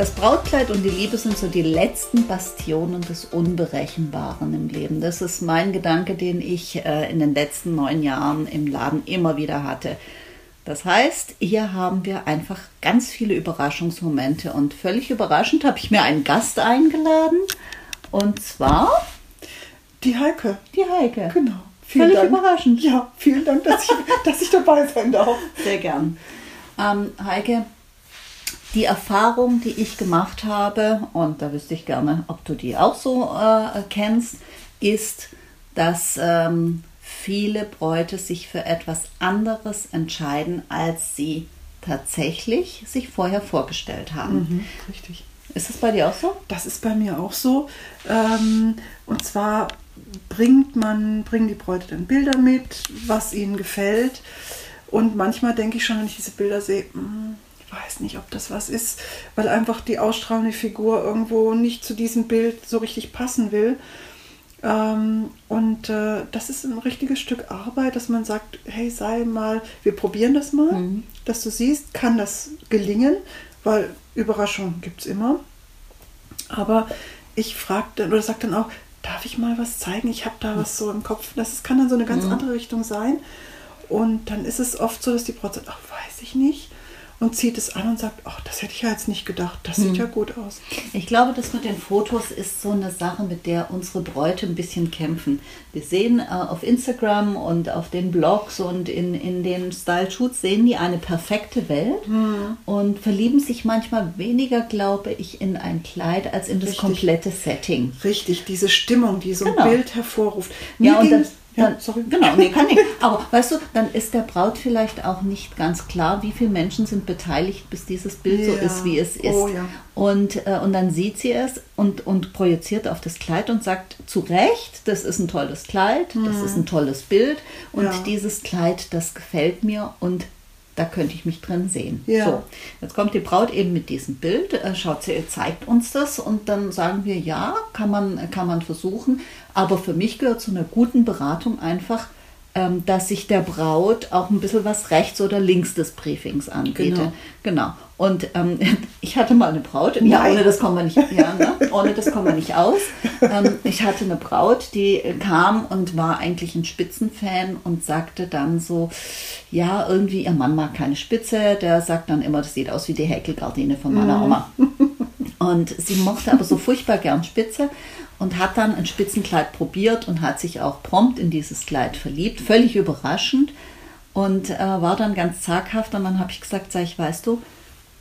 Das Brautkleid und die Liebe sind so die letzten Bastionen des Unberechenbaren im Leben. Das ist mein Gedanke, den ich äh, in den letzten neun Jahren im Laden immer wieder hatte. Das heißt, hier haben wir einfach ganz viele Überraschungsmomente und völlig überraschend habe ich mir einen Gast eingeladen und zwar die Heike. Die Heike. Genau. Vielen völlig Dank. überraschend. Ja, vielen Dank, dass ich, dass ich dabei sein darf. Sehr gern. Ähm, Heike, die Erfahrung, die ich gemacht habe, und da wüsste ich gerne, ob du die auch so äh, kennst, ist, dass ähm, viele Bräute sich für etwas anderes entscheiden, als sie tatsächlich sich vorher vorgestellt haben. Mhm, richtig. Ist das bei dir auch so? Das ist bei mir auch so. Ähm, und zwar bringt man, bringen die Bräute dann Bilder mit, was ihnen gefällt. Und manchmal denke ich schon, wenn ich diese Bilder sehe, mh, hm, weiß nicht, ob das was ist, weil einfach die ausstrahlende Figur irgendwo nicht zu diesem Bild so richtig passen will. Ähm, und äh, das ist ein richtiges Stück Arbeit, dass man sagt, hey, sei mal, wir probieren das mal, mhm. dass du siehst, kann das gelingen, weil Überraschungen gibt es immer. Aber ich frage dann oder sage dann auch, darf ich mal was zeigen? Ich habe da was so im Kopf. Das kann dann so eine ganz mhm. andere Richtung sein. Und dann ist es oft so, dass die Braut sagt, ach, weiß ich nicht und zieht es an und sagt, ach, das hätte ich ja jetzt nicht gedacht, das sieht hm. ja gut aus. Ich glaube, das mit den Fotos ist so eine Sache, mit der unsere Bräute ein bisschen kämpfen. Wir sehen äh, auf Instagram und auf den Blogs und in, in den Style-Shoots sehen die eine perfekte Welt hm. und verlieben sich manchmal weniger, glaube ich, in ein Kleid als in das Richtig. komplette Setting. Richtig, diese Stimmung, die so ein genau. Bild hervorruft. Mir ja, und das, dann, sorry. Genau, nee, kann nicht. Aber weißt du, dann ist der Braut vielleicht auch nicht ganz klar, wie viele Menschen sind beteiligt, bis dieses Bild ja. so ist, wie es ist. Oh, ja. und, äh, und dann sieht sie es und, und projiziert auf das Kleid und sagt zu Recht, das ist ein tolles Kleid, mhm. das ist ein tolles Bild und ja. dieses Kleid, das gefällt mir und da könnte ich mich drin sehen. Ja. So, jetzt kommt die Braut eben mit diesem Bild, äh, schaut sie, zeigt uns das und dann sagen wir, ja, kann man, kann man versuchen. Aber für mich gehört zu einer guten Beratung einfach, ähm, dass sich der Braut auch ein bisschen was rechts oder links des Briefings anbiete. Genau. genau. Und ähm, ich hatte mal eine Braut, ja, ohne das kommen wir nicht, ja, ne? ohne das kommen wir nicht aus. Ähm, ich hatte eine Braut, die kam und war eigentlich ein Spitzenfan und sagte dann so, ja, irgendwie, ihr Mann mag keine Spitze, der sagt dann immer, das sieht aus wie die Häkelgardine von meiner mhm. Oma. Und sie mochte aber so furchtbar gern Spitze und hat dann ein Spitzenkleid probiert und hat sich auch prompt in dieses Kleid verliebt, völlig überraschend und äh, war dann ganz zaghaft und dann habe ich gesagt, sag ich, weißt du,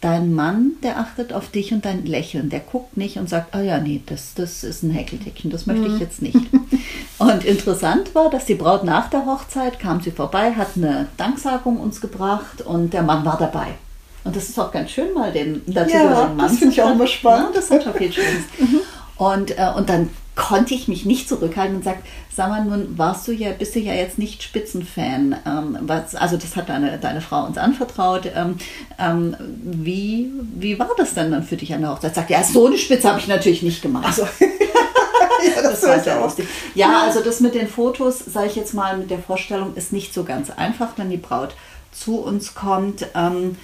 dein Mann, der achtet auf dich und dein Lächeln, der guckt nicht und sagt, ah oh ja, nee, das, das ist ein Häkeldeckchen, das möchte ich mhm. jetzt nicht. und interessant war, dass die Braut nach der Hochzeit kam sie vorbei, hat eine Danksagung uns gebracht und der Mann war dabei. Und das ist auch ganz schön, mal den dazugehörigen ja, Mann. Das finde ich auch immer spannend. Ja, das hat auch viel Schönes. Mhm. Und, äh, und dann konnte ich mich nicht zurückhalten und sagt, sag mal, nun warst du ja, bist du ja jetzt nicht Spitzenfan. Ähm, was, also das hat deine, deine Frau uns anvertraut. Ähm, ähm, wie, wie war das denn dann für dich an der Hochzeit? Sagt, ja, so eine Spitze habe ich natürlich nicht gemacht. Also. ja, das, das war sehr lustig. Ja, also das mit den Fotos, sage ich jetzt mal, mit der Vorstellung ist nicht so ganz einfach, wenn die Braut zu uns kommt. Ähm,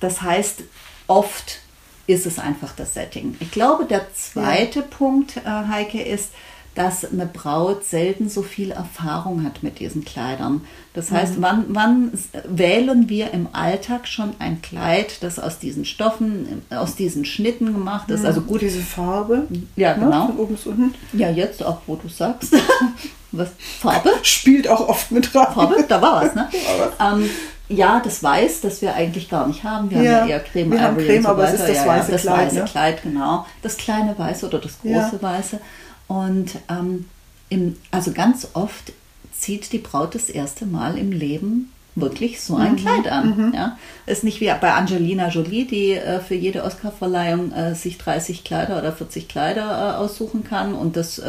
das heißt, oft ist es einfach das Setting. Ich glaube, der zweite ja. Punkt, äh, Heike, ist, dass eine Braut selten so viel Erfahrung hat mit diesen Kleidern. Das heißt, mhm. wann, wann wählen wir im Alltag schon ein Kleid, das aus diesen Stoffen, aus diesen Schnitten gemacht ist? Mhm. Also gut. Diese Farbe. Ja, ne, genau. von oben bis unten. Ja, jetzt auch, wo du sagst. was? Farbe? Spielt auch oft mit rein. Farbe, da war was, ne? ähm, ja, das Weiß, das wir eigentlich gar nicht haben. Wir ja, haben ja eher Creme, wir haben Creme, so aber es ist das ja, weiße das Kleid. Das weiße ne? Kleid, genau. Das kleine Weiße oder das große. Weiße. Und ähm, im, also ganz oft zieht die Braut das erste Mal im Leben wirklich so ein mhm. Kleid an. Mhm. Ja? Ist nicht wie bei Angelina Jolie, die äh, für jede Oscarverleihung äh, sich 30 Kleider oder 40 Kleider äh, aussuchen kann und das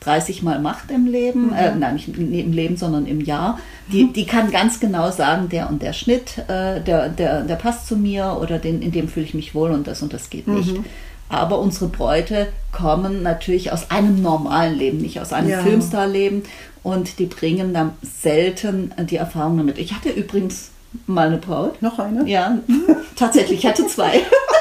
30 äh, Mal macht im Leben, äh, mhm. nein, nicht im Leben, sondern im Jahr. Die, mhm. die kann ganz genau sagen, der und der Schnitt, äh, der, der, der passt zu mir oder den, in dem fühle ich mich wohl und das und das geht nicht. Aber unsere Bräute kommen natürlich aus einem normalen Leben, nicht aus einem ja. Filmstarleben. Und die bringen dann selten die Erfahrung damit. Ich hatte übrigens mal eine Braut. Noch eine? Ja, tatsächlich. Ich hatte zwei.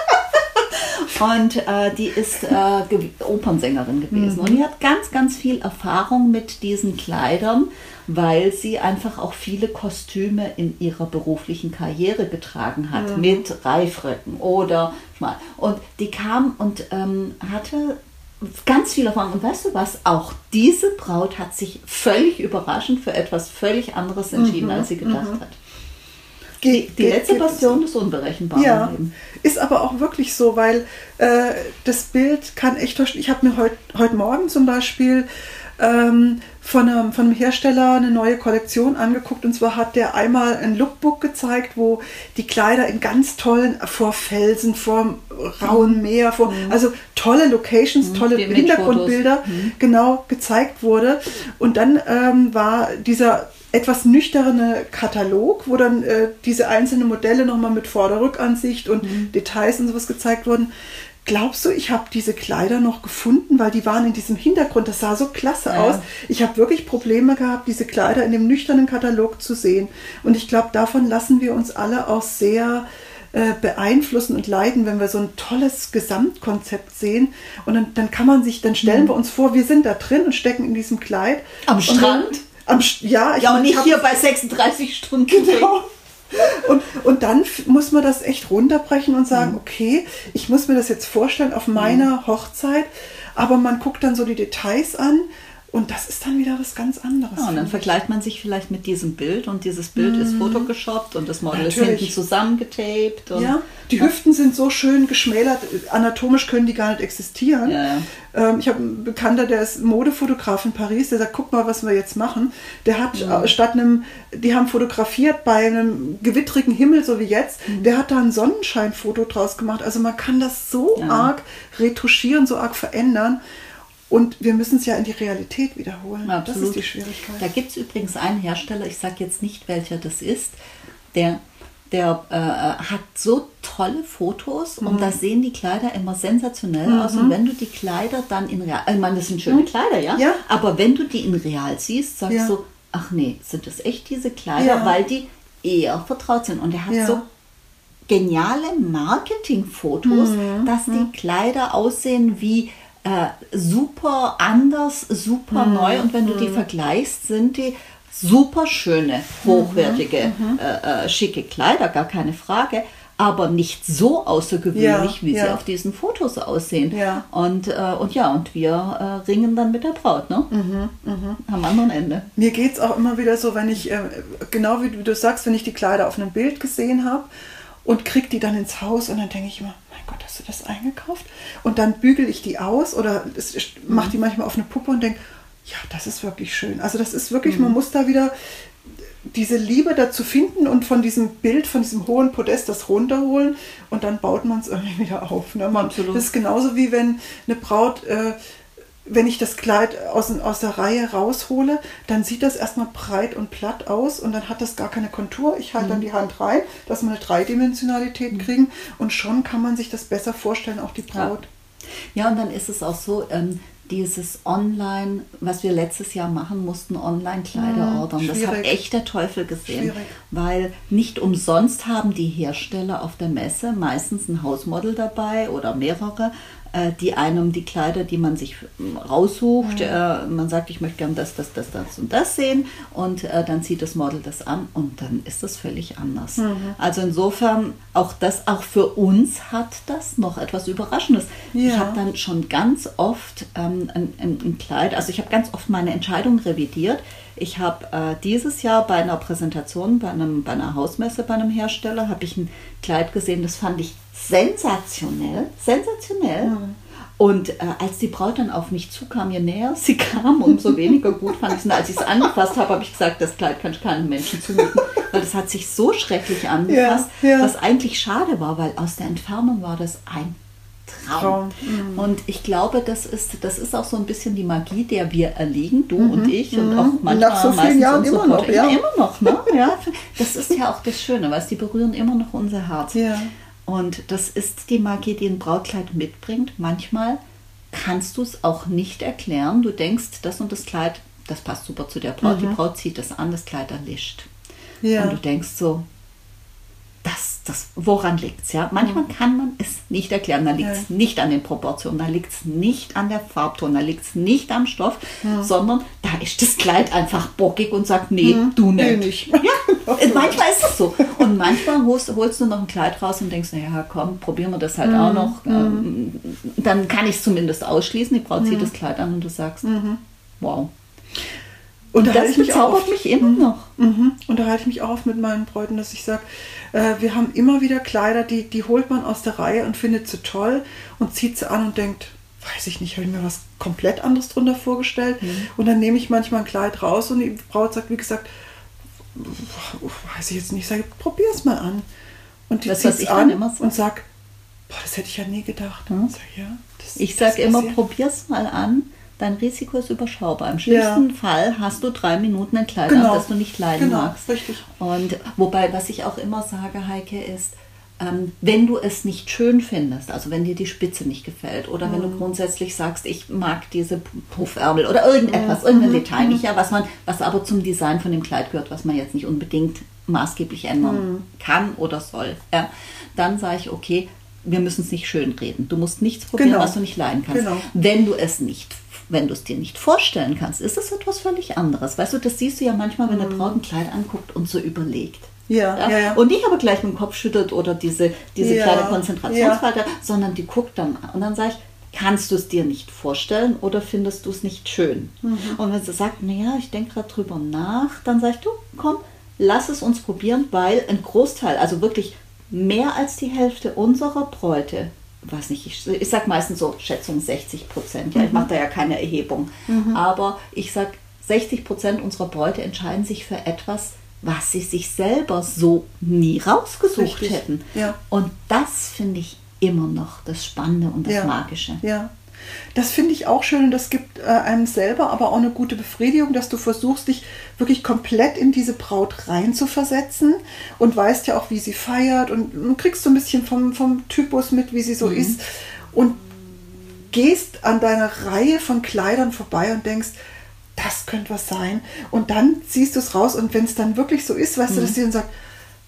Und äh, die ist äh, Opernsängerin gewesen. Mhm. Und die hat ganz, ganz viel Erfahrung mit diesen Kleidern weil sie einfach auch viele Kostüme in ihrer beruflichen Karriere getragen hat, mhm. mit Reifröcken oder schmal. Und die kam und ähm, hatte ganz viele Erfahrung. Und weißt du was? Auch diese Braut hat sich völlig überraschend für etwas völlig anderes entschieden, mhm. als sie gedacht mhm. hat. Die, die letzte Passion ist unberechenbar. Ja, ist aber auch wirklich so, weil äh, das Bild kann echt Ich habe mir heute heut Morgen zum Beispiel ähm, von, einem, von einem Hersteller eine neue Kollektion angeguckt. Und zwar hat der einmal ein Lookbook gezeigt, wo die Kleider in ganz tollen, vor Felsen, vor rauen Meer, vor, mhm. also tolle Locations, mhm. tolle Hintergrundbilder, mhm. genau gezeigt wurde. Und dann ähm, war dieser etwas nüchterne Katalog, wo dann äh, diese einzelnen Modelle nochmal mit Vorder-Rückansicht und mhm. Details und sowas gezeigt wurden. Glaubst du, ich habe diese Kleider noch gefunden, weil die waren in diesem Hintergrund, das sah so klasse ja. aus. Ich habe wirklich Probleme gehabt, diese Kleider in dem nüchternen Katalog zu sehen. Und ich glaube, davon lassen wir uns alle auch sehr äh, beeinflussen und leiden, wenn wir so ein tolles Gesamtkonzept sehen. Und dann, dann kann man sich, dann stellen mhm. wir uns vor, wir sind da drin und stecken in diesem Kleid. Am Strand? Am, ja, ich ja, und nicht hier bei 36 Stunden. Genau. Und, und dann muss man das echt runterbrechen und sagen, mhm. okay, ich muss mir das jetzt vorstellen auf meiner mhm. Hochzeit, aber man guckt dann so die Details an und das ist dann wieder was ganz anderes. Ja, und dann vergleicht man sich vielleicht mit diesem Bild und dieses Bild mhm. ist photoshoppt und das Model Natürlich. ist hinten zusammengetaped. ja, die Hüften sind so schön geschmälert, anatomisch können die gar nicht existieren. Ja, ja. Ähm, ich habe einen Bekannter, der ist Modefotograf in Paris, der sagt, guck mal, was wir jetzt machen. Der hat ja. Äh, statt einem, die haben fotografiert bei einem gewittrigen Himmel, so wie jetzt, mhm. der hat da ein Sonnenscheinfoto draus gemacht. Also man kann das so arg retuschieren, so arg verändern. Und wir müssen es ja in die Realität wiederholen. Absolut. Das ist die Schwierigkeit. Da gibt es übrigens einen Hersteller, ich sage jetzt nicht, welcher das ist, der, der äh, hat so tolle Fotos mhm. und da sehen die Kleider immer sensationell mhm. aus. Und wenn du die Kleider dann in Real, ich meine, das sind schöne mhm. Kleider, ja? ja? Aber wenn du die in Real siehst, sagst ja. du, ach nee, sind das echt diese Kleider, ja. weil die eher vertraut sind. Und er hat so geniale Marketingfotos, mhm. dass die mhm. Kleider aussehen wie äh, super anders, super mhm. neu und wenn du die mhm. vergleichst, sind die super schöne, hochwertige, mhm. mhm. äh, äh, schicke Kleider, gar keine Frage aber nicht so außergewöhnlich, ja, wie ja. sie auf diesen Fotos aussehen. Ja. Und, äh, und ja, und wir äh, ringen dann mit der Braut, ne? Mhm, mh. Am anderen Ende. Mir geht es auch immer wieder so, wenn ich, äh, genau wie du sagst, wenn ich die Kleider auf einem Bild gesehen habe und krieg die dann ins Haus und dann denke ich immer, hast du das eingekauft? Und dann bügel ich die aus oder mache die manchmal auf eine Puppe und denke, ja, das ist wirklich schön. Also das ist wirklich, mhm. man muss da wieder diese Liebe dazu finden und von diesem Bild, von diesem hohen Podest das runterholen und dann baut man es irgendwie wieder auf. Ne? Man, das ist genauso wie wenn eine Braut äh, wenn ich das Kleid aus, aus der Reihe raushole, dann sieht das erstmal breit und platt aus und dann hat das gar keine Kontur. Ich halte mhm. dann die Hand rein, dass wir eine Dreidimensionalität mhm. kriegen und schon kann man sich das besser vorstellen, auch die Braut. Ja, ja und dann ist es auch so, ähm, dieses Online, was wir letztes Jahr machen mussten, Online-Kleider mhm, ordern. Das hat echt der Teufel gesehen, schwierig. weil nicht umsonst haben die Hersteller auf der Messe meistens ein Hausmodel dabei oder mehrere, die einem die Kleider, die man sich raussucht, mhm. man sagt, ich möchte gern das, das, das, das und das sehen und äh, dann zieht das Model das an und dann ist das völlig anders. Mhm. Also insofern, auch das, auch für uns hat das noch etwas Überraschendes. Ja. Ich habe dann schon ganz oft ähm, ein, ein, ein, Kleid, also ich habe ganz oft meine Entscheidung revidiert. Ich habe äh, dieses Jahr bei einer Präsentation, bei, einem, bei einer Hausmesse bei einem Hersteller, habe ich ein Kleid gesehen, das fand ich sensationell, sensationell. Mhm. Und äh, als die Braut dann auf mich zukam, je näher sie kam, umso weniger gut fand ich es. Und als ich es angefasst habe, habe ich gesagt, das Kleid kann ich keinem Menschen zumuten. Weil das hat sich so schrecklich angefasst, ja, ja. was eigentlich schade war, weil aus der Entfernung war das ein Traum. Traum. Mhm. Und ich glaube, das ist, das ist auch so ein bisschen die Magie, der wir erliegen, du mhm. und ich und mhm. auch manchmal Nach so vielen Jahren immer noch, ja. Immer noch, ne? ja. Das ist ja auch das Schöne, weil die berühren immer noch unser Herz. Ja. Und das ist die Magie, die ein Brautkleid mitbringt. Manchmal kannst du es auch nicht erklären. Du denkst, das und das Kleid, das passt super zu der Braut. Mhm. Die Braut zieht das an, das Kleid erlischt. Ja. Und du denkst so, das, das, woran liegt es? Ja? Manchmal mhm. kann man es nicht erklären. Da liegt es ja. nicht an den Proportionen, da liegt es nicht an der Farbton, da liegt es nicht am Stoff, mhm. sondern da ist das Kleid einfach bockig und sagt, nee, mhm. du nicht. Nee, nicht. Ja, manchmal ist es so. Und manchmal holst, holst, du noch ein Kleid raus und denkst, naja, komm, probieren wir das halt auch mhm. noch. Ähm, dann kann ich es zumindest ausschließen. Die Braut zieht das Kleid an und du sagst, wow. Und das bezaubert mich immer noch. Mhm. Und da halte ich mich auch mit meinen Bräuten, dass ich sage, äh, wir haben immer wieder Kleider, die, die holt man aus der Reihe und findet sie toll und zieht sie an und denkt, weiß ich nicht, habe ich mir was komplett anderes drunter vorgestellt. Mhm. Und dann nehme ich manchmal ein Kleid raus und die Braut sagt, wie gesagt, weiß ich jetzt nicht, ich sage, probier es mal an. Und die zieht es an so. und sagt, boah, das hätte ich ja nie gedacht. Mhm. Sag, ja, das, ich sage immer, probier es mal an dein Risiko ist überschaubar. Im schlimmsten ja. Fall hast du drei Minuten ein Kleid genau. das du nicht leiden genau. magst. Richtig. Und wobei, was ich auch immer sage, Heike, ist, ähm, wenn du es nicht schön findest, also wenn dir die Spitze nicht gefällt oder mhm. wenn du mhm. grundsätzlich sagst, ich mag diese Puffärmel oder irgendetwas, mhm. irgendein Detail nicht, ja, was man, was aber zum Design von dem Kleid gehört, was man jetzt nicht unbedingt maßgeblich ändern mhm. kann oder soll, ja, dann sage ich, okay, wir müssen es nicht schön reden. Du musst nichts probieren, genau. was du nicht leiden kannst. Genau. Wenn du es nicht wenn du es dir nicht vorstellen kannst, ist es etwas völlig anderes. Weißt du, das siehst du ja manchmal, wenn eine mhm. Braut ein Kleid anguckt und so überlegt. Ja, ja, ja. Und nicht aber gleich mit dem Kopf schüttelt oder diese, diese ja, kleine Konzentrationsfalte, sondern die guckt dann und dann sage ich, kannst du es dir nicht vorstellen oder findest du es nicht schön? Mhm. Und wenn sie sagt, naja, ich denke gerade drüber nach, dann sage ich, du, komm, lass es uns probieren, weil ein Großteil, also wirklich mehr als die Hälfte unserer Bräute weiß nicht, ich, ich sage meistens so Schätzung 60 Prozent. Ja, mhm. ich mache da ja keine Erhebung. Mhm. Aber ich sage, 60 Prozent unserer Bräute entscheiden sich für etwas, was sie sich selber so nie rausgesucht Richtig. hätten. Ja. Und das finde ich immer noch das Spannende und das ja. Magische. Ja. Das finde ich auch schön und das gibt äh, einem selber aber auch eine gute Befriedigung, dass du versuchst, dich wirklich komplett in diese Braut reinzuversetzen und weißt ja auch, wie sie feiert und, und kriegst so ein bisschen vom, vom Typus mit, wie sie so mhm. ist und gehst an deiner Reihe von Kleidern vorbei und denkst, das könnte was sein. Und dann ziehst du es raus und wenn es dann wirklich so ist, weißt mhm. du, dass sie dann sagt,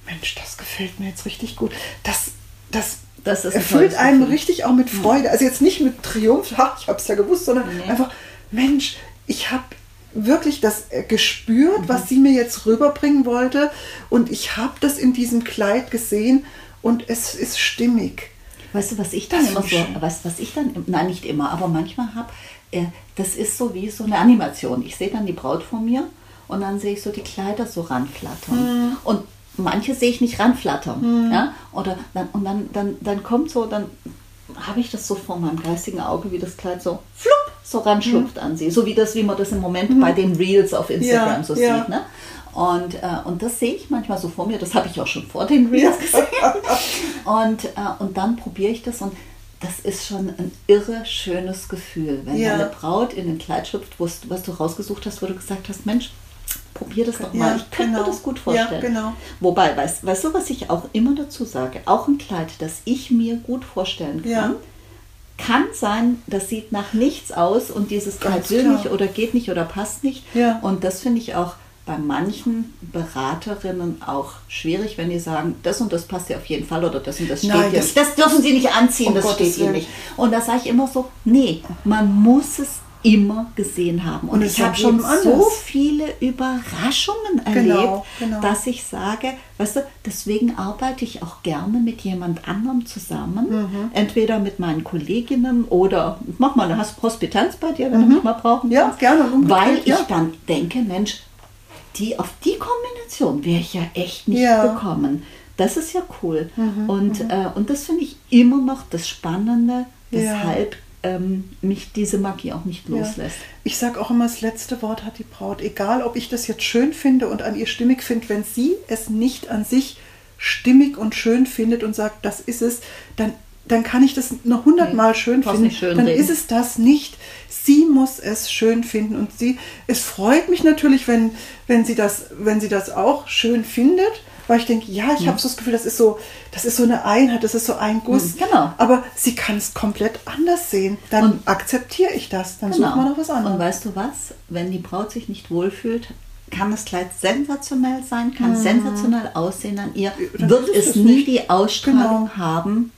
Mensch, das gefällt mir jetzt richtig gut. Das, das das ist erfüllt einen richtig auch mit Freude. Also jetzt nicht mit Triumph, ha, ich habe es ja gewusst, sondern nee. einfach, Mensch, ich habe wirklich das äh, gespürt, mhm. was sie mir jetzt rüberbringen wollte. Und ich habe das in diesem Kleid gesehen und es ist stimmig. Weißt du, was ich dann das immer so, weißt, was ich dann, nein, nicht immer, aber manchmal habe, äh, das ist so wie so eine Animation. Ich sehe dann die Braut vor mir und dann sehe ich so die Kleider so ranflattern. Mhm. Und manche sehe ich nicht ranflattern. Mhm. Ja? Oder dann, und dann, dann, dann kommt so, dann habe ich das so vor meinem geistigen Auge, wie das Kleid so flupp, so ranschlupft mhm. an sie. So wie das, wie man das im Moment mhm. bei den Reels auf Instagram ja, so ja. sieht. Ne? Und, äh, und das sehe ich manchmal so vor mir, das habe ich auch schon vor den Reels gesehen. und, äh, und dann probiere ich das und das ist schon ein irre schönes Gefühl, wenn ja. deine Braut in ein Kleid schlüpft, was du rausgesucht hast, wo du gesagt hast, Mensch, probier das doch mal. Ja, ich könnte genau. mir das gut vorstellen. Ja, genau. Wobei, weißt, weißt du, was ich auch immer dazu sage? Auch ein Kleid, das ich mir gut vorstellen kann, ja. kann sein, das sieht nach nichts aus und dieses Kleid will nicht oder geht nicht oder passt nicht. Und das finde ich auch bei manchen Beraterinnen auch schwierig, wenn die sagen, das und das passt ja auf jeden Fall oder das und das steht Nein, das, das dürfen sie nicht anziehen, oh das Gottes steht ihnen nicht. Und da sage ich immer so, nee, man muss es immer gesehen haben. Und, und ich habe schon so viele Überraschungen erlebt, genau, genau. dass ich sage, weißt du, deswegen arbeite ich auch gerne mit jemand anderem zusammen, mhm. entweder mit meinen Kolleginnen oder mach mal eine Hospitanz bei dir, wenn mhm. du mich mal brauchen ja, gerne, weil ich ja. dann denke, Mensch, die auf die Kombination wäre ich ja echt nicht ja. gekommen. Das ist ja cool. Mhm. Und, mhm. äh, und das finde ich immer noch das Spannende, weshalb ähm, mich diese Magie auch nicht loslässt. Ja. Ich sage auch immer, das letzte Wort hat die Braut. Egal, ob ich das jetzt schön finde und an ihr stimmig finde, wenn sie es nicht an sich stimmig und schön findet und sagt, das ist es, dann, dann kann ich das noch hundertmal nee, schön finden. Schön dann reden. ist es das nicht. Sie muss es schön finden und sie. Es freut mich natürlich, wenn, wenn sie das, wenn sie das auch schön findet weil ich denke, ja, ich mhm. habe so das Gefühl, das ist so, das ist so eine Einheit, das ist so ein Guss. Mhm, genau. Aber sie kann es komplett anders sehen. Dann und akzeptiere ich das. Dann genau. sucht man noch was anderes. Und weißt du was? Wenn die Braut sich nicht wohlfühlt, kann das Kleid sensationell sein, kann mhm. sensationell aussehen an ihr, Dann wird es nie nicht. die Ausstrahlung genau. haben,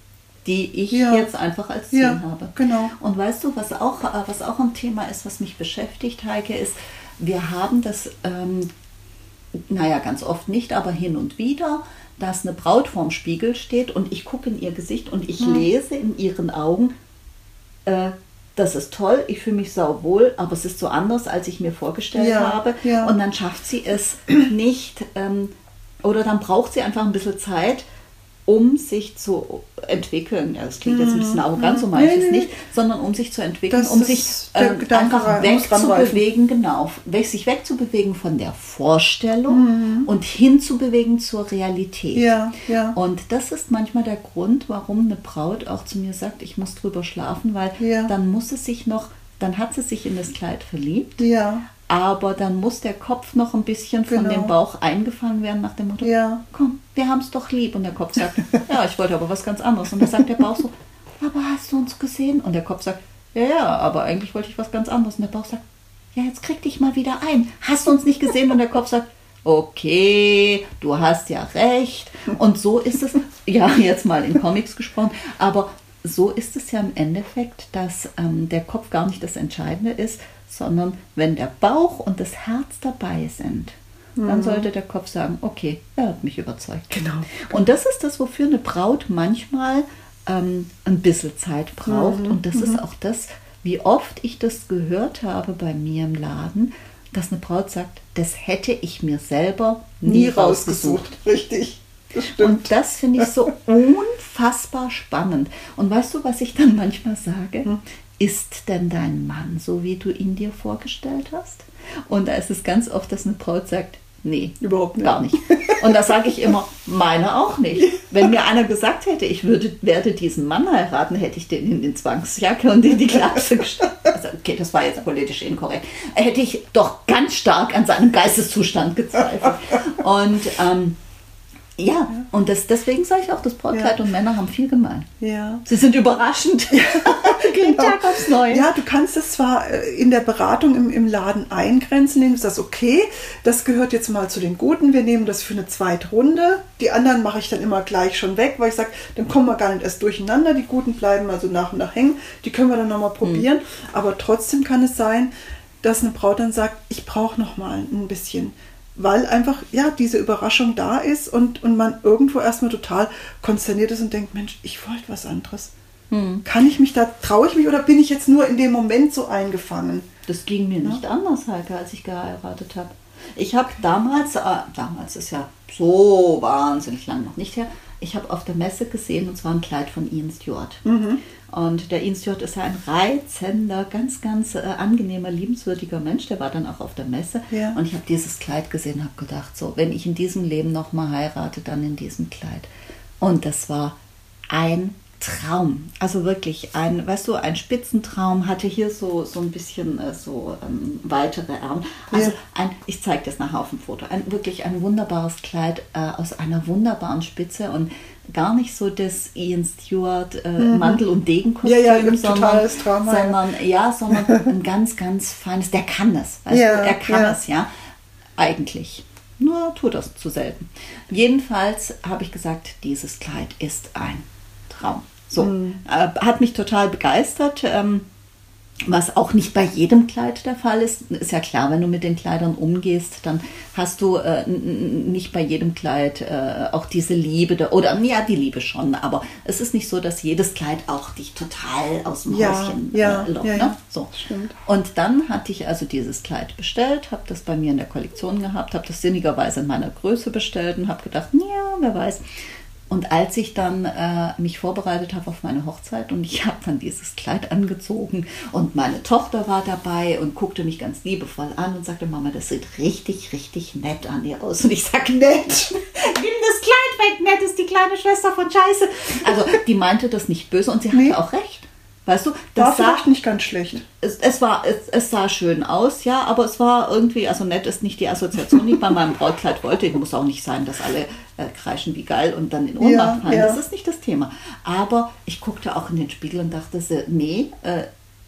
die ich ja. jetzt einfach als Ziel ja, habe. Genau. Und weißt du, was auch, äh, was auch ein Thema ist, was mich beschäftigt, Heike, ist, wir haben das ähm, naja, ganz oft nicht, aber hin und wieder, dass eine Braut vorm Spiegel steht und ich gucke in ihr Gesicht und ich hm. lese in ihren Augen, äh, das ist toll, ich fühle mich sauwohl, aber es ist so anders, als ich mir vorgestellt ja, habe. Ja. Und dann schafft sie es nicht, ähm, oder dann braucht sie einfach ein bisschen Zeit, um sich zu entwickeln. Ja, das klingt jetzt ein bisschen mhm. arrogant, so meine ich es nicht, sondern um sich zu entwickeln, um sich äh, einfach wegzubewegen, genau, sich wegzubewegen von der Vorstellung mhm. und hinzubewegen zur Realität. Ja, ja. Und das ist manchmal der Grund, warum eine Braut auch zu mir sagt, ich muss drüber schlafen, weil ja. dann muss es sich noch, dann hat sie sich in das Kleid verliebt. Ja aber dann muss der Kopf noch ein bisschen von genau. dem Bauch eingefangen werden nach dem Motto, ja. komm, wir haben es doch lieb. Und der Kopf sagt, ja, ich wollte aber was ganz anderes. Und dann sagt der Bauch so, aber hast du uns gesehen? Und der Kopf sagt, ja, ja, aber eigentlich wollte ich was ganz anderes. Und der Bauch sagt, ja, jetzt krieg dich mal wieder ein. Hast du uns nicht gesehen? Und der Kopf sagt, okay, du hast ja recht. Und so ist es, ja, jetzt mal in Comics gesprochen, aber so ist es ja im Endeffekt, dass ähm, der Kopf gar nicht das Entscheidende ist, sondern wenn der Bauch und das Herz dabei sind, mhm. dann sollte der Kopf sagen, okay, er hat mich überzeugt. Genau. Und das ist das, wofür eine Braut manchmal ähm, ein bisschen Zeit braucht. Mhm. Und das mhm. ist auch das, wie oft ich das gehört habe bei mir im Laden, dass eine Braut sagt, das hätte ich mir selber nie, nie rausgesucht. rausgesucht. Richtig. Das und das finde ich so unfassbar spannend. Und weißt du, was ich dann manchmal sage? Ist denn dein Mann so, wie du ihn dir vorgestellt hast? Und da ist es ganz oft, dass eine Braut sagt, nee, überhaupt nicht. gar nicht. Und da sage ich immer, meine auch nicht. Wenn mir einer gesagt hätte, ich würde, werde diesen Mann heiraten, hätte ich den in die Zwangsjacke und in die Klasse gesteckt. Also, okay, das war jetzt politisch inkorrekt. Hätte ich doch ganz stark an seinem Geisteszustand gezweifelt. Und ähm, ja, ja, und das, deswegen sage ich auch, das Brautkleid ja. und Männer haben viel gemein. Ja. Sie sind überraschend. Jeden genau. Tag aufs Neue. Ja, du kannst es zwar äh, in der Beratung im, im Laden eingrenzen, indem du sagst, okay, das gehört jetzt mal zu den Guten, wir nehmen das für eine zweite Runde. Die anderen mache ich dann immer gleich schon weg, weil ich sage, dann kommen wir gar nicht erst durcheinander. Die Guten bleiben also nach und nach hängen. Die können wir dann nochmal probieren. Mhm. Aber trotzdem kann es sein, dass eine Braut dann sagt, ich brauche nochmal ein bisschen weil einfach ja diese Überraschung da ist und, und man irgendwo erstmal total konsterniert ist und denkt, Mensch, ich wollte was anderes. Hm. Kann ich mich da, traue ich mich oder bin ich jetzt nur in dem Moment so eingefangen? Das ging mir ja? nicht anders, Heike, als ich geheiratet habe. Ich habe damals, äh, damals ist ja so wahnsinnig lang noch nicht her, ich habe auf der Messe gesehen, und zwar ein Kleid von Ian Stewart. Mhm. Und der Ian Stewart ist ja ein reizender, ganz, ganz äh, angenehmer, liebenswürdiger Mensch. Der war dann auch auf der Messe. Ja. Und ich habe dieses Kleid gesehen und habe gedacht, so, wenn ich in diesem Leben nochmal heirate, dann in diesem Kleid. Und das war ein Traum. Also wirklich ein, weißt du, ein Spitzentraum. Hatte hier so, so ein bisschen äh, so ähm, weitere Ärmel. Also ja. ein, ich zeige das nachher auf dem Foto. Ein, wirklich ein wunderbares Kleid äh, aus einer wunderbaren Spitze und gar nicht so das Ian Stewart äh, mhm. Mantel- und Degenkostüm, ja, ja, sondern, Drama, sondern, ja. ja. sondern ein ganz, ganz feines, der kann das, weißt ja, du, er kann es, ja, eigentlich. Nur tut das zu selten. Jedenfalls habe ich gesagt, dieses Kleid ist ein Traum. So, mhm. hat mich total begeistert. Ähm, was auch nicht bei jedem Kleid der Fall ist. Ist ja klar, wenn du mit den Kleidern umgehst, dann hast du äh, nicht bei jedem Kleid äh, auch diese Liebe. Oder ja, die Liebe schon, aber es ist nicht so, dass jedes Kleid auch dich total aus dem ja, Häuschen ja, lockt. Ja, ne? so. Stimmt. Und dann hatte ich also dieses Kleid bestellt, habe das bei mir in der Kollektion gehabt, habe das sinnigerweise in meiner Größe bestellt und habe gedacht, ja, wer weiß und als ich dann äh, mich vorbereitet habe auf meine Hochzeit und ich habe dann dieses Kleid angezogen und meine Tochter war dabei und guckte mich ganz liebevoll an und sagte, Mama, das sieht richtig, richtig nett an dir aus. Und ich sage, nett, nimm das Kleid weg, nett ist die kleine Schwester von Scheiße. Also die meinte das nicht böse und sie hatte nee. auch recht. Weißt du, das war vielleicht sah, nicht ganz schlecht. Es, es war, es, es, sah schön aus, ja, aber es war irgendwie, also nett ist nicht die Assoziation, die ich bei meinem Brautkleid wollte. Es muss auch nicht sein, dass alle äh, kreischen wie geil und dann in Ohnmacht ja, fallen. Ja. Das ist nicht das Thema. Aber ich guckte auch in den Spiegel und dachte, nee, äh,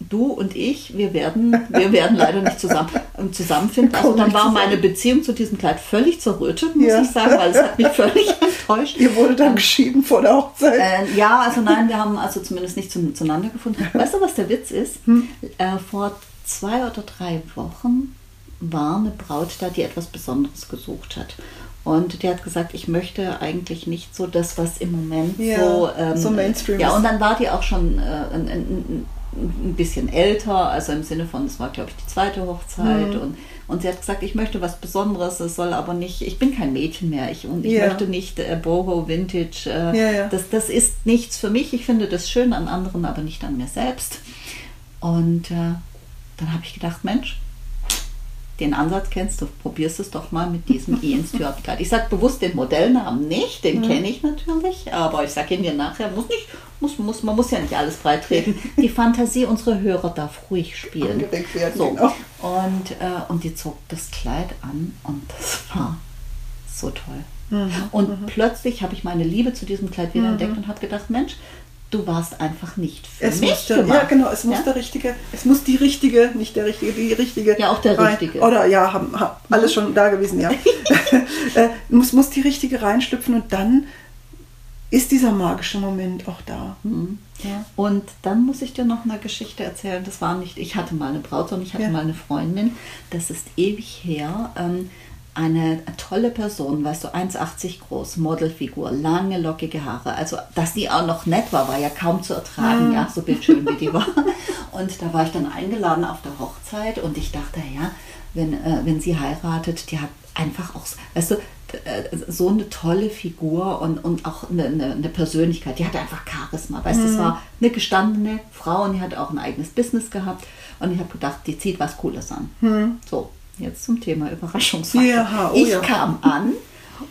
du und ich, wir werden, wir werden leider nicht zusammen, ähm, zusammenfinden. Also dann war meine Beziehung zu diesem Kleid völlig zerrüttet, muss ja. ich sagen, weil es hat mich völlig enttäuscht. Ihr wurde dann ähm, geschieden vor der Hochzeit? Äh, ja, also nein, wir haben also zumindest nicht zum, zueinander gefunden. Weißt du, was der Witz ist? Hm? Äh, vor zwei oder drei Wochen war eine Braut da, die etwas Besonderes gesucht hat. Und die hat gesagt, ich möchte eigentlich nicht so das, was im Moment ja, so, ähm, so Mainstream Ja, und dann war die auch schon äh, ein, ein, ein bisschen älter, also im Sinne von, es war, glaube ich, die zweite Hochzeit. Mhm. Und, und sie hat gesagt, ich möchte was Besonderes, es soll aber nicht, ich bin kein Mädchen mehr ich, und ich ja. möchte nicht äh, Boho, Vintage. Äh, ja, ja. Das, das ist nichts für mich. Ich finde das schön an anderen, aber nicht an mir selbst. Und äh, dann habe ich gedacht, Mensch, den Ansatz kennst du, probierst es doch mal mit diesem Ian Stewart Kleid. Ich sage bewusst den Modellnamen nicht, den mhm. kenne ich natürlich, aber ich sage ihn dir nachher, muss nicht, muss, muss, man muss ja nicht alles breitreten. Die Fantasie unserer Hörer darf ruhig spielen. Werden, so. Genau. Und, äh, und die zog das Kleid an und das war so toll. Mhm. Und mhm. plötzlich habe ich meine Liebe zu diesem Kleid wieder mhm. entdeckt und habe gedacht, Mensch, du warst einfach nicht für es mich musste, gemacht. Ja, genau, es muss ja? der richtige, es muss die richtige, nicht der richtige, die richtige. Ja, auch der rein, richtige. Oder ja, haben, haben alles schon da gewesen, ja. äh, muss, muss die richtige reinschlüpfen und dann ist dieser magische Moment auch da. Mhm. Ja. Und dann muss ich dir noch eine Geschichte erzählen. Das war nicht, ich hatte mal eine Braut, sondern ich hatte ja. mal eine Freundin. Das ist ewig her. Ähm, eine tolle Person, weißt du, 1,80 groß, Modelfigur, lange lockige Haare. Also, dass die auch noch nett war, war ja kaum zu ertragen, mhm. ja, so bildschön wie die war. Und da war ich dann eingeladen auf der Hochzeit und ich dachte, ja, wenn, äh, wenn sie heiratet, die hat einfach auch, weißt du, äh, so eine tolle Figur und, und auch eine, eine, eine Persönlichkeit. Die hatte einfach Charisma. Weißt du, mhm. das war eine gestandene Frau und die hatte auch ein eigenes Business gehabt. Und ich habe gedacht, die zieht was Cooles an. Mhm. So, jetzt zum Thema Überraschungsfaktor. Ja, oh ich ja. kam an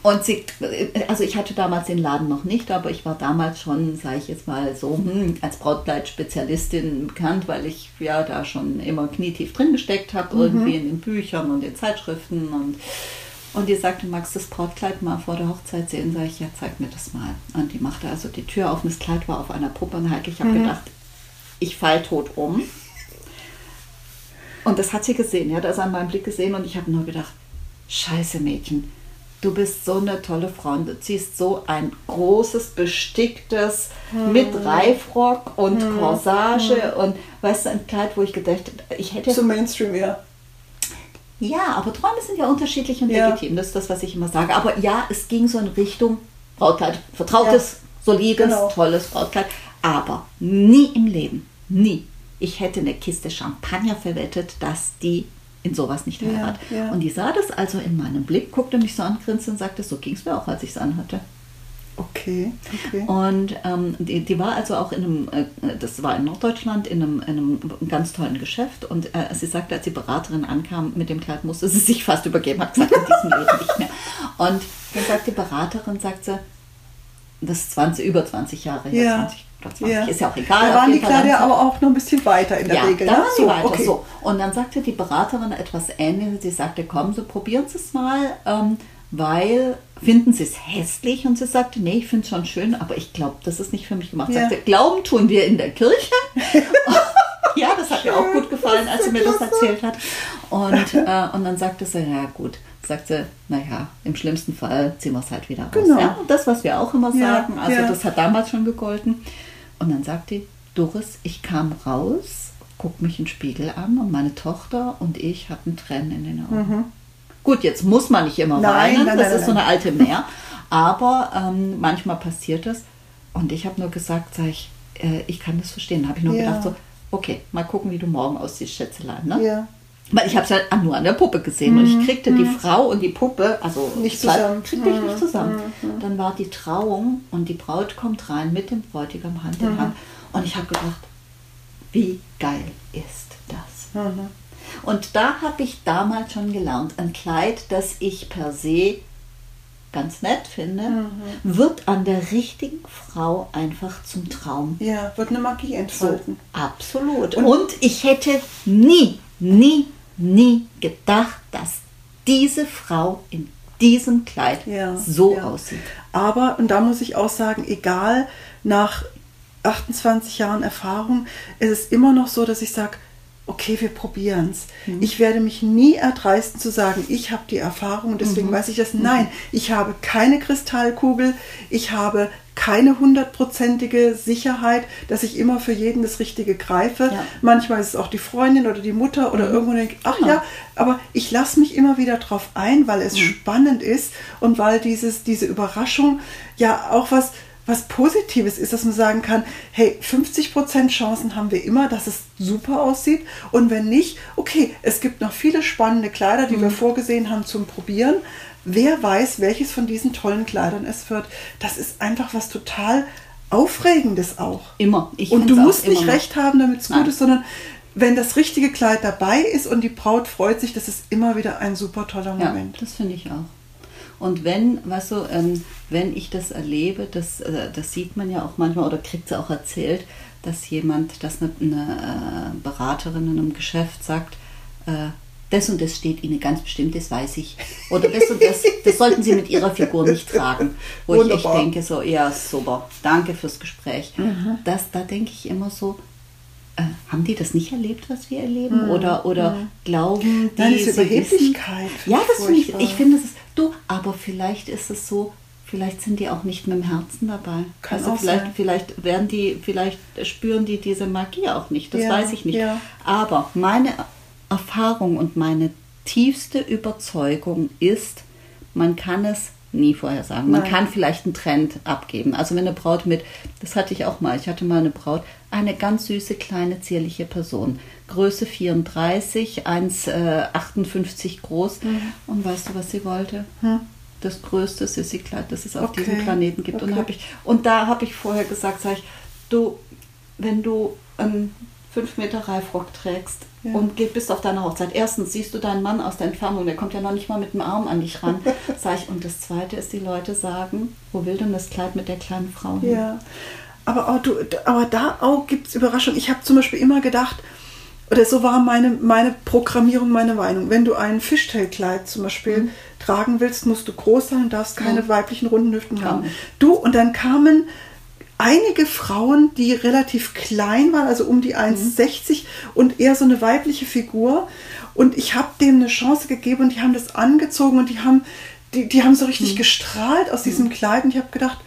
und sie, also ich hatte damals den Laden noch nicht, aber ich war damals schon, sage ich jetzt mal so, hm, als Brautkleid-Spezialistin bekannt, weil ich ja da schon immer knietief drin gesteckt habe, mhm. irgendwie in den Büchern und den Zeitschriften und und die sagte, magst du das Brautkleid mal vor der Hochzeit sehen? Sag ich, ja, zeig mir das mal. Und die machte also die Tür auf und das Kleid war auf einer Puppe und halt, ich habe mhm. gedacht, ich fall tot um. Und das hat sie gesehen, ja, das an meinem Blick gesehen und ich habe nur gedacht, scheiße Mädchen, du bist so eine tolle Frau und du ziehst so ein großes, besticktes, hm. mit Reifrock und hm. Corsage hm. und weißt du, ein Kleid, wo ich gedacht ich hätte... Zum Mainstream, ja. Ja, aber Träume sind ja unterschiedlich und ja. legitim, das ist das, was ich immer sage. Aber ja, es ging so in Richtung Brautkleid, vertrautes, ja. solides, genau. tolles Brautkleid, aber nie im Leben, nie ich hätte eine Kiste Champagner verwettet, dass die in sowas nicht heiratet. Ja, ja. Und die sah das also in meinem Blick, guckte mich so an, grinste und sagte, so ging es mir auch, als ich es anhatte. Okay, okay. Und ähm, die, die war also auch in einem, äh, das war in Norddeutschland, in einem, in einem ganz tollen Geschäft. Und äh, sie sagte, als die Beraterin ankam mit dem Kleid, musste sie sich fast übergeben, hat gesagt, in diesem Leben nicht mehr. Und dann sagt die Beraterin, sagt sie, das ist 20, über 20 Jahre her, ja. 20 oder 20, ja. ist ja auch egal. Da waren die Kleider aber auch noch ein bisschen weiter in der ja, Regel. Da ne? waren so, weiter. Okay. So. Und dann sagte die Beraterin etwas Ähnliches. Sie sagte, kommen Sie, probieren Sie es mal, ähm, weil finden Sie es hässlich? Und sie sagte, nee, ich finde es schon schön, aber ich glaube, das ist nicht für mich gemacht. Ja. Sagte, Glauben tun wir in der Kirche. ja, das hat mir auch gut gefallen, als sie mir das erzählt hat. Und, äh, und dann sagte sie, ja gut, sagt sie, naja, im schlimmsten Fall ziehen wir es halt wieder raus. Genau. Ja, und das, was wir auch immer sagen, also ja. das hat damals schon gegolten. Und dann sagt die, Doris, ich kam raus, guck mich im Spiegel an und meine Tochter und ich hatten Tränen in den Augen. Mhm. Gut, jetzt muss man nicht immer nein, weinen, nein, das nein, ist so eine alte Mehr, aber ähm, manchmal passiert das. Und ich habe nur gesagt, sag ich, äh, ich kann das verstehen. Da habe ich nur ja. gedacht so, okay, mal gucken, wie du morgen aussiehst, Schätzelein. Ne? Ja. Weil ich habe es halt nur an der Puppe gesehen und ich mhm. kriegte die mhm. Frau und die Puppe, also nicht zusammen. kriegte ich nicht zusammen. Dann war die Trauung und die Braut kommt rein mit dem Bräutigam Hand in Hand und ich habe gedacht, wie geil ist das? Und da habe ich damals schon gelernt, ein Kleid, das ich per se ganz nett finde, mhm. wird an der richtigen Frau einfach zum Traum. Ja, wird eine Magie entfalten. So, absolut. Und, Und ich hätte nie, nie, nie gedacht, dass diese Frau in diesem Kleid ja, so ja. aussieht. Aber, und da muss ich auch sagen, egal nach 28 Jahren Erfahrung, ist es immer noch so, dass ich sage, okay, wir probieren es. Mhm. Ich werde mich nie erdreisten zu sagen, ich habe die Erfahrung und deswegen mhm. weiß ich das. Nein, ich habe keine Kristallkugel, ich habe keine hundertprozentige Sicherheit, dass ich immer für jeden das Richtige greife. Ja. Manchmal ist es auch die Freundin oder die Mutter oder mhm. irgendwo denke, ach genau. ja, aber ich lasse mich immer wieder darauf ein, weil es mhm. spannend ist und weil dieses, diese Überraschung ja auch was was Positives ist, dass man sagen kann, hey, 50% Chancen haben wir immer, dass es super aussieht. Und wenn nicht, okay, es gibt noch viele spannende Kleider, die mhm. wir vorgesehen haben zum Probieren. Wer weiß, welches von diesen tollen Kleidern es wird. Das ist einfach was total Aufregendes auch. Immer. Ich und du musst nicht recht haben, damit es gut ist, sondern wenn das richtige Kleid dabei ist und die Braut freut sich, das ist immer wieder ein super toller Moment. Ja, das finde ich auch. Und wenn, weißt du, ähm, wenn ich das erlebe, das, äh, das sieht man ja auch manchmal oder kriegt es auch erzählt, dass jemand, dass eine, eine äh, Beraterin in einem Geschäft sagt, äh, das und das steht Ihnen ganz bestimmt, das weiß ich. Oder das und das, das sollten Sie mit Ihrer Figur nicht tragen. Wo Wunderbar. ich echt denke, so, ja, super, danke fürs Gespräch. Mhm. Das, da denke ich immer so, äh, haben die das nicht erlebt, was wir erleben? Mhm. Oder, oder mhm. glauben die. Nein, das Überheblichkeit. Ja, das finde ich, ich finde es ist, du, aber vielleicht ist es so, vielleicht sind die auch nicht mit dem Herzen dabei. Kann also vielleicht, sein. vielleicht werden die, vielleicht spüren die diese Magie auch nicht, das ja, weiß ich nicht. Ja. Aber meine Erfahrung und meine tiefste Überzeugung ist, man kann es nie vorher sagen. Man Nein. kann vielleicht einen Trend abgeben. Also wenn eine Braut mit, das hatte ich auch mal, ich hatte mal eine Braut, eine ganz süße, kleine, zierliche Person. Größe 34, 1,58 groß. Mhm. Und weißt du, was sie wollte? Hm? Das größte Sissy-Kleid, das es auf okay. diesem Planeten gibt. Okay. Und, ich, und da habe ich vorher gesagt, sag ich, du, wenn du einen 5 Meter Reifrock trägst, ja. und bist auf deiner Hochzeit. Erstens siehst du deinen Mann aus der Entfernung, der kommt ja noch nicht mal mit dem Arm an dich ran. Sag ich. Und das Zweite ist, die Leute sagen, wo will denn das Kleid mit der kleinen Frau hin? Ja, aber, auch du, aber da auch gibt es Überraschungen. Ich habe zum Beispiel immer gedacht, oder so war meine, meine Programmierung, meine Meinung. Wenn du ein Fishtail-Kleid zum Beispiel mhm. tragen willst, musst du groß sein und darfst keine ja. weiblichen runden Hüften haben. Du, und dann kamen einige Frauen, die relativ klein waren, also um die 1,60 mhm. und eher so eine weibliche Figur. Und ich habe denen eine Chance gegeben und die haben das angezogen und die haben, die, die haben so richtig mhm. gestrahlt aus diesem mhm. Kleid. Und ich habe gedacht,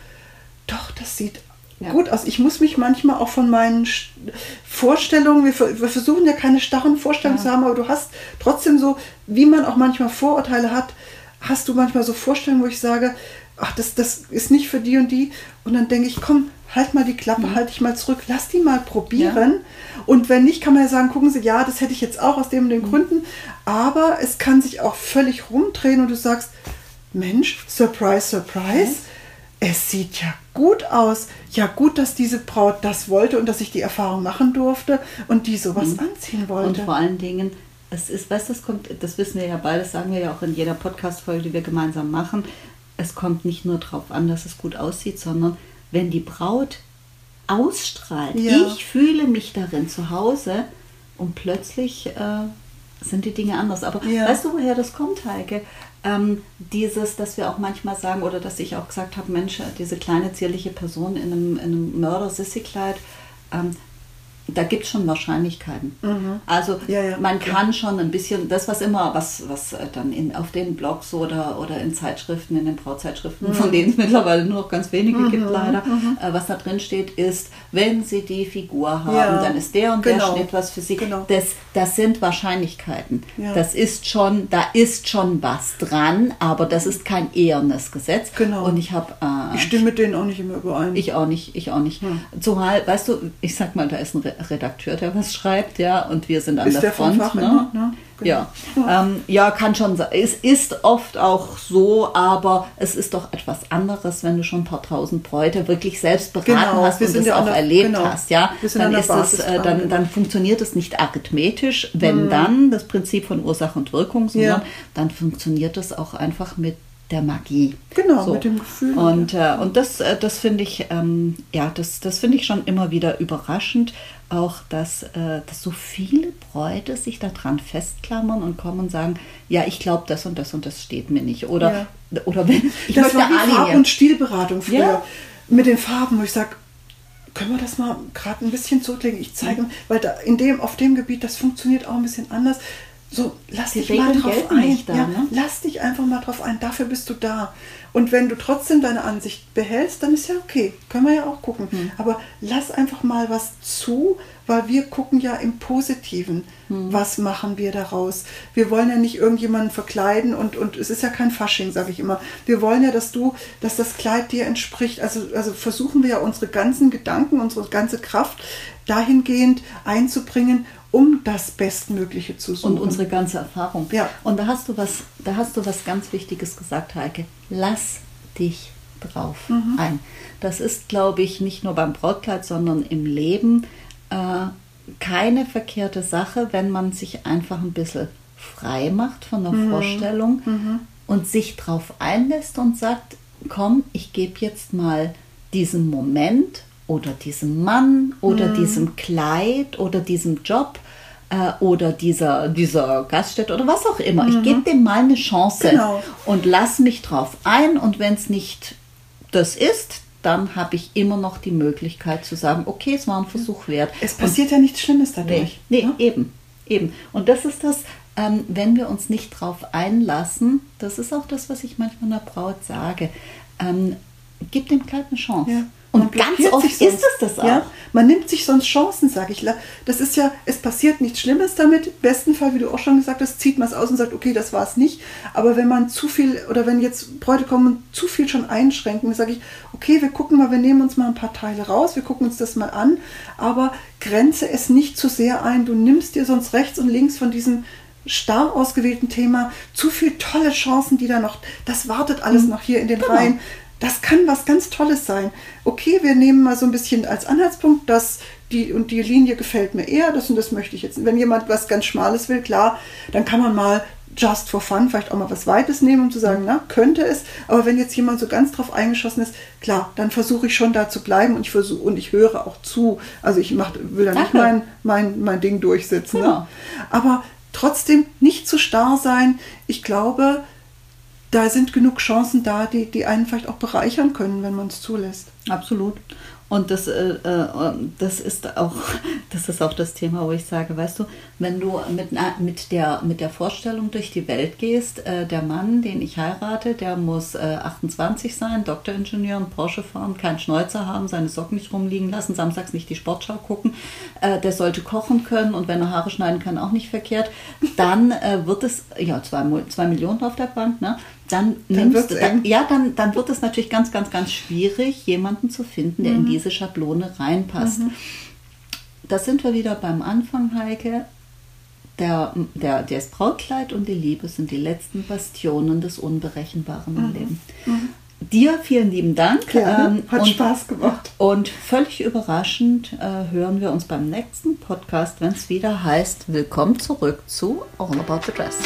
doch, das sieht ja. gut aus. Ich muss mich manchmal auch von meinen Vorstellungen, wir, wir versuchen ja keine starren Vorstellungen ja. zu haben, aber du hast trotzdem so, wie man auch manchmal Vorurteile hat, hast du manchmal so Vorstellungen, wo ich sage, ach, das, das ist nicht für die und die. Und dann denke ich, komm, halt mal die Klappe, mhm. halt dich mal zurück, lass die mal probieren. Ja. Und wenn nicht, kann man ja sagen, gucken Sie, ja, das hätte ich jetzt auch aus dem und den mhm. Gründen. Aber es kann sich auch völlig rumdrehen und du sagst, Mensch, Surprise, Surprise. Mhm. Es sieht ja gut aus. Ja, gut, dass diese Braut das wollte und dass ich die Erfahrung machen durfte und die sowas mhm. anziehen wollte. Und vor allen Dingen, es ist, weißt du, das kommt, das wissen wir ja beide, das sagen wir ja auch in jeder Podcast-Folge, die wir gemeinsam machen. Es kommt nicht nur darauf an, dass es gut aussieht, sondern wenn die Braut ausstrahlt, ja. ich fühle mich darin zu Hause und plötzlich äh, sind die Dinge anders. Aber ja. weißt du, woher das kommt, Heike? Ähm, dieses, dass wir auch manchmal sagen, oder dass ich auch gesagt habe, Mensch, diese kleine zierliche Person in einem, in einem Mörder-Sissi-Kleid, ähm, da gibt es schon Wahrscheinlichkeiten. Mhm. Also ja, ja, man kann ja. schon ein bisschen, das was immer, was, was äh, dann in, auf den Blogs oder, oder in Zeitschriften, in den Brauzeitschriften, mhm. von denen es mittlerweile nur noch ganz wenige mhm. gibt leider, mhm. äh, was da drin steht, ist, wenn sie die Figur haben, dann ist der und genau. der Schnitt was für sie. Genau. Das, das sind Wahrscheinlichkeiten. Das ist schon, da ist schon was dran, aber das ist kein ehernes Gesetz. Genau. Und ich habe... Äh, ich stimme mit denen auch nicht immer überein. Ich auch nicht, ich auch nicht. Hm. Zumal, weißt du, ich sag mal, da ist ein Redakteur, der was schreibt, ja, und wir sind an ist der, der Front. Fach ne? ne? Genau. Ja, ja. Ähm, ja, kann schon sein. Es ist oft auch so, aber es ist doch etwas anderes, wenn du schon ein paar tausend Bräute wirklich selbst beraten genau, hast und das auch der, erlebt genau. hast, ja. Dann ist es, äh, dann, dann funktioniert es nicht arithmetisch, wenn hm. dann das Prinzip von Ursache und Wirkung, sondern ja. dann funktioniert es auch einfach mit der Magie. Genau, so. mit dem Gefühl. Und, äh, und das, äh, das finde ich, ähm, ja, das, das finde ich schon immer wieder überraschend, auch dass, äh, dass so viele Bräute sich daran festklammern und kommen und sagen, ja, ich glaube, das und das und das steht mir nicht. Oder, ja. oder wenn ich das war wie Farb- und Stilberatung früher. Ja. Mit den Farben, wo ich sage, können wir das mal gerade ein bisschen zurücklegen? Ich zeige, mhm. weil da in dem, auf dem Gebiet, das funktioniert auch ein bisschen anders. So, lass Die dich mal drauf ein. Da, ja, ne? Lass dich einfach mal drauf ein. Dafür bist du da. Und wenn du trotzdem deine Ansicht behältst, dann ist ja okay. Können wir ja auch gucken. Hm. Aber lass einfach mal was zu, weil wir gucken ja im Positiven. Hm. Was machen wir daraus? Wir wollen ja nicht irgendjemanden verkleiden und, und es ist ja kein Fasching, sage ich immer. Wir wollen ja, dass du, dass das Kleid dir entspricht. Also, also versuchen wir ja unsere ganzen Gedanken, unsere ganze Kraft dahingehend einzubringen, um das Bestmögliche zu suchen. Und unsere ganze Erfahrung. Ja. Und da hast du was, da hast du was ganz Wichtiges gesagt, Heike. Lass dich drauf mhm. ein. Das ist, glaube ich, nicht nur beim Brautkleid, sondern im Leben äh, keine verkehrte Sache, wenn man sich einfach ein bisschen frei macht von der mhm. Vorstellung mhm. und sich drauf einlässt und sagt, komm, ich gebe jetzt mal diesen Moment oder diesem Mann oder mhm. diesem Kleid oder diesem Job äh, oder dieser, dieser Gaststätte oder was auch immer. Mhm. Ich gebe dem mal eine Chance genau. und lass mich drauf ein. Und wenn es nicht das ist, dann habe ich immer noch die Möglichkeit zu sagen, okay, es war ein Versuch wert. Es passiert und, ja nichts Schlimmes dadurch. Nee, nee ja? eben, eben. Und das ist das, ähm, wenn wir uns nicht drauf einlassen, das ist auch das, was ich manchmal einer Braut sage, ähm, gib dem Kleid eine Chance. Ja. Und ganz oft ist es das auch. Ja? Man nimmt sich sonst Chancen, sage ich. Das ist ja, es passiert nichts Schlimmes damit. Im besten Fall, wie du auch schon gesagt hast, zieht man es aus und sagt, okay, das war es nicht. Aber wenn man zu viel, oder wenn jetzt Bräute kommen und zu viel schon einschränken, sage ich, okay, wir gucken mal, wir nehmen uns mal ein paar Teile raus, wir gucken uns das mal an, aber grenze es nicht zu sehr ein. Du nimmst dir sonst rechts und links von diesem starr ausgewählten Thema zu viele tolle Chancen, die da noch, das wartet alles mhm. noch hier in den genau. Reihen das kann was ganz Tolles sein. Okay, wir nehmen mal so ein bisschen als Anhaltspunkt, dass die und die Linie gefällt mir eher, das und das möchte ich jetzt. Wenn jemand was ganz Schmales will, klar, dann kann man mal just for fun vielleicht auch mal was Weites nehmen, um zu sagen, na, könnte es. Aber wenn jetzt jemand so ganz drauf eingeschossen ist, klar, dann versuche ich schon da zu bleiben und ich versuche und ich höre auch zu. Also ich mach, will da nicht mein, mein, mein Ding durchsetzen. Ne? Genau. Ne? Aber trotzdem nicht zu starr sein. Ich glaube, da sind genug Chancen da, die, die einen vielleicht auch bereichern können, wenn man es zulässt. Absolut. Und das, äh, äh, das, ist auch, das ist auch das Thema, wo ich sage, weißt du, wenn du mit, mit, der, mit der Vorstellung durch die Welt gehst, äh, der Mann, den ich heirate, der muss äh, 28 sein, Doktoringenieur, Porsche fahren, keinen Schnäuzer haben, seine Socken nicht rumliegen lassen, samstags nicht die Sportschau gucken, äh, der sollte kochen können und wenn er Haare schneiden kann, auch nicht verkehrt, dann äh, wird es, ja, zwei, zwei Millionen auf der Bank, ne? Dann, dann nimmst du, dann, ja, dann, dann wird es natürlich ganz, ganz, ganz schwierig, jemanden zu finden, der mhm. in diese Schablone reinpasst. Mhm. Da sind wir wieder beim Anfang, Heike. Der, der, das Brautkleid und die Liebe sind die letzten Bastionen des Unberechenbaren mhm. im Leben. Mhm. Dir vielen lieben Dank. Ähm, hat und, Spaß gemacht. Und völlig überraschend äh, hören wir uns beim nächsten Podcast, wenn es wieder heißt, willkommen zurück zu All About the Dress.